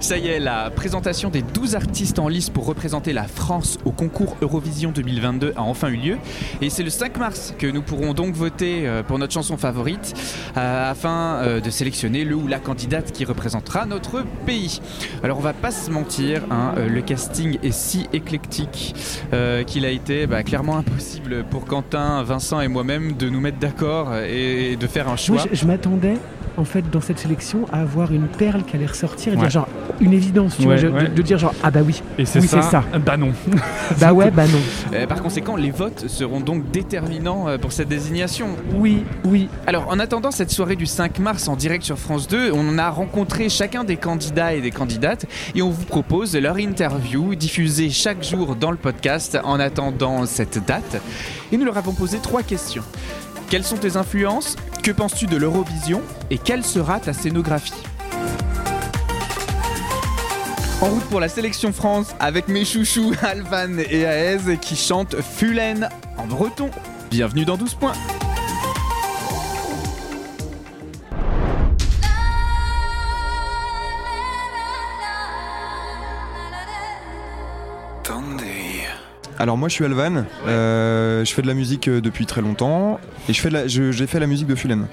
Ça y est, la présentation des 12 artistes en lice pour représenter la France au concours Eurovision 2022 a enfin eu lieu. Et c'est le 5 mars que nous pourrons donc voter euh, pour notre chanson favorite euh, afin euh, de sélectionner le ou la candidate qui représentera notre pays. Alors on va pas se mentir, hein, le casting est si éclectique qu'il a été bah, clairement impossible pour Quentin, Vincent et moi-même de nous mettre d'accord et de faire un choix. je m'attendais en fait dans cette sélection à avoir une perle qui allait ressortir et dire genre une évidence, tu vois, de, dire genre ah bah oui, et c'est ça, bah non. bah ouais, bah non. Euh, par conséquent, les votes seront donc déterminants euh, pour cette désignation. Oui, oui. Alors en attendant cette soirée du 5 mars en direct sur France 2, on a rencontré chacun des candidats et des candidates et on vous propose leur interview diffusée chaque jour dans le podcast en attendant cette date. Et nous leur avons posé trois questions. Quelles sont tes influences? Que penses-tu de l'Eurovision? Et quelle sera ta scénographie? En route pour la sélection France avec mes chouchous Alvan et Aez qui chantent Fulen en breton. Bienvenue dans 12 points. Alors moi je suis Alvan, euh, je fais de la musique euh, depuis très longtemps et je fais j'ai fait la musique de Fulen.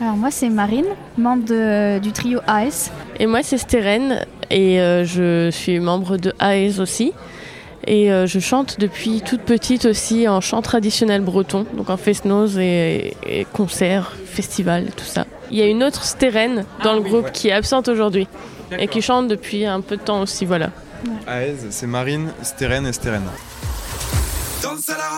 Alors moi c'est Marine, membre du trio AS. Et moi c'est Steren et euh, je suis membre de AS aussi. Et je chante depuis toute petite aussi en chant traditionnel breton, donc en fest-noz et, concerts, festivals, tout ça. Il y a une autre Steren dans le groupe qui est absente aujourd'hui et qui chante depuis un peu de temps aussi, voilà. AES, c'est Marine, Steren et Steren.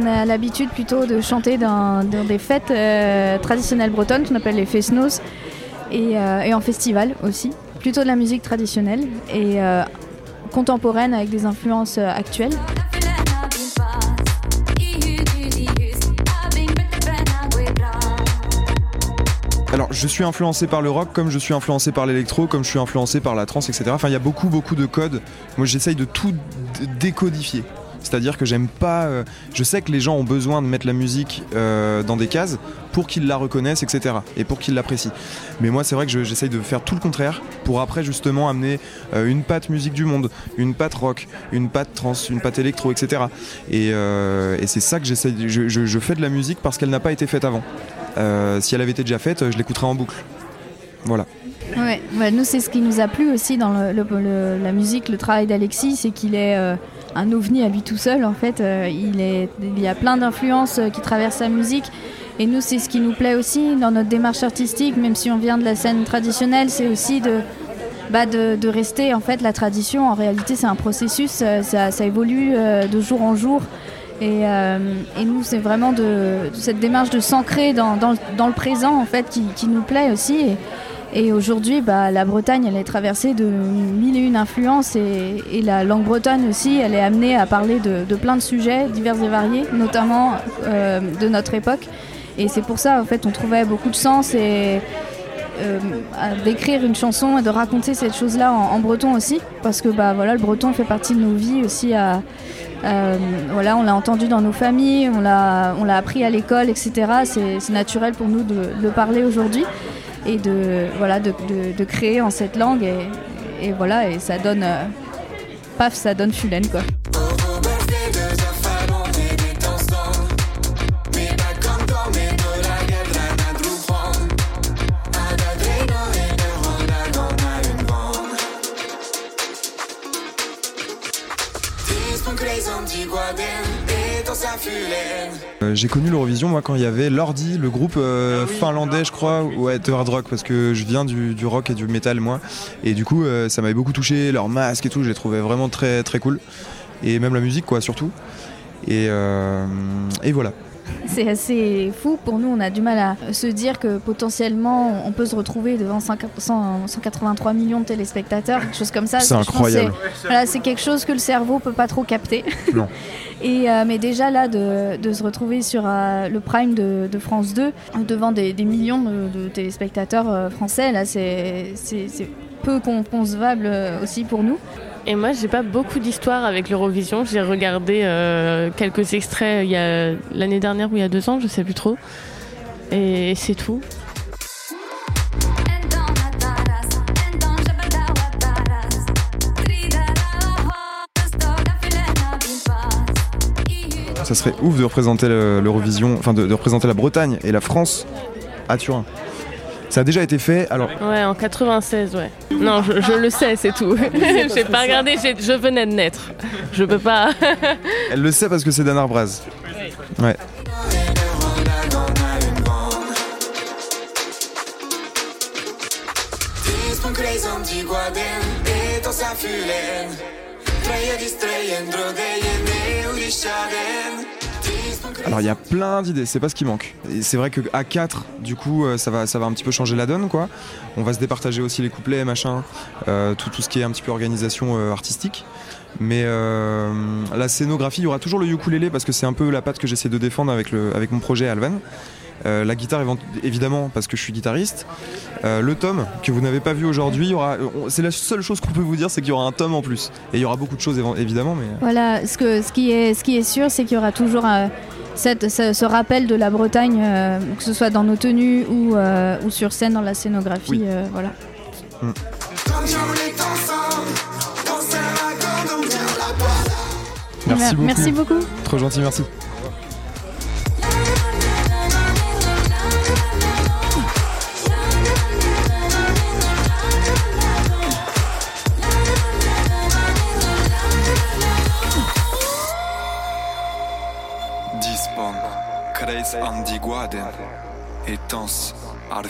on a l'habitude plutôt de chanter dans, des fêtes euh, traditionnelles bretonnes qu'on appelle les fesnos et, euh, et, en festival aussi. Plutôt de la musique traditionnelle et euh, contemporaine avec des influences actuelles. Alors, je suis influencé par le rock, comme je suis influencé par l'électro, comme je suis influencé par la trance, etc. Enfin, il y a beaucoup, beaucoup de codes. Moi, j'essaye de tout décodifier. C'est-à-dire que j'aime pas. Euh, je sais que les gens ont besoin de mettre la musique euh, dans des cases pour qu'ils la reconnaissent, etc. Et pour qu'ils l'apprécient. Mais moi, c'est vrai que j'essaye de faire tout le contraire pour après justement amener euh, une patte musique du monde, une patte rock, une patte trans, une patte électro, etc. Et, c'est ça que j'essaye. Je, fais de la musique parce qu'elle n'a pas été faite avant. Si elle avait été déjà faite, je l'écouterais en boucle. Voilà. Ouais, nous c'est ce qui nous a plu aussi dans la musique, le travail d'Alexis, c'est qu'il est, un ovni à lui tout seul en fait. Euh, il, y a plein d'influences euh, qui traversent sa musique. Et nous, c'est ce qui nous plaît aussi dans notre démarche artistique, même si on vient de la scène traditionnelle, c'est aussi de, bah rester en fait la tradition. En réalité, c'est un processus, euh, ça évolue de jour en jour. Et, et nous, c'est vraiment de, cette démarche de s'ancrer dans, dans, dans, le présent en fait qui, qui nous plaît aussi. Et, et aujourd'hui, bah, la Bretagne, elle est traversée de mille et une influences et, la langue bretonne aussi, elle est amenée à parler de, plein de sujets divers et variés, notamment euh, de notre époque. Et c'est pour ça, en fait, on trouvait beaucoup de sens et euh, d'écrire une chanson et de raconter cette chose-là en, breton aussi, parce que bah voilà, le breton fait partie de nos vies aussi. À, euh, voilà, on l'a entendu dans nos familles, on l'a, on l'a appris à l'école, etc. C'est, naturel pour nous de, de le parler aujourd'hui et de, voilà, de, de, créer en cette langue. Et, et, voilà, et ça donne. Euh, paf, ça donne Fulen, quoi. Euh, j'ai connu l'Eurovision moi quand il y avait Lordi, le groupe euh, ah finlandais je crois, ouais de hard rock parce que je viens du, rock et du métal moi. Et du coup euh, ça m'avait beaucoup touché, leur masque et tout, je les trouvais vraiment très très cool. Et même la musique quoi surtout. Et, et voilà. C'est assez fou. Pour nous, on a du mal à se dire que potentiellement, on peut se retrouver devant 183 millions de téléspectateurs, quelque chose comme ça. C'est incroyable. C'est quelque chose que le cerveau peut pas trop capter. Non. Et, euh, mais déjà là, de, se retrouver sur euh, le prime de, France 2, devant des, millions de, téléspectateurs euh, français, là, c'est peu concevable aussi pour nous. Et moi, j'ai pas beaucoup d'histoire avec l'Eurovision. J'ai regardé euh, quelques extraits il y a l'année dernière ou il y a deux ans, je sais plus trop. Et c'est tout. Ça serait ouf de représenter l'Eurovision, enfin de, représenter la Bretagne et la France à Turin. Ça a déjà été fait, alors. Ouais, en 96, ouais. Non, je, le sais, c'est tout. J'ai pas regardé, je venais de naître. Je peux pas. Elle le sait parce que c'est Dan Arbraz. Ouais. Alors il y a plein d'idées, c'est pas ce qui manque. C'est vrai que à 4, du coup, euh, ça va, ça va un petit peu changer la donne, quoi. On va se départager aussi les couplets, machin, euh, tout, tout ce qui est un petit peu organisation euh, artistique. Mais la scénographie, il y aura toujours le ukulélé parce que c'est un peu la patte que j'essaie de défendre avec mon projet Alvan. Euh, la guitare, évidemment, parce que je suis guitariste. Euh, le tome, que vous n'avez pas vu aujourd'hui, c'est la seule chose qu'on peut vous dire, c'est qu'il y aura un tome en plus. Et il y aura beaucoup de choses, évidemment. Mais... Voilà, ce, que, ce, qui est, ce qui est sûr, c'est qu'il y aura toujours euh, cette, ce, rappel de la Bretagne, que ce soit dans nos tenues ou, ou sur scène dans la scénographie. voilà. Mm. Merci beaucoup. Merci beaucoup. Trop gentil, merci. Kreis an die Guarden, etans ar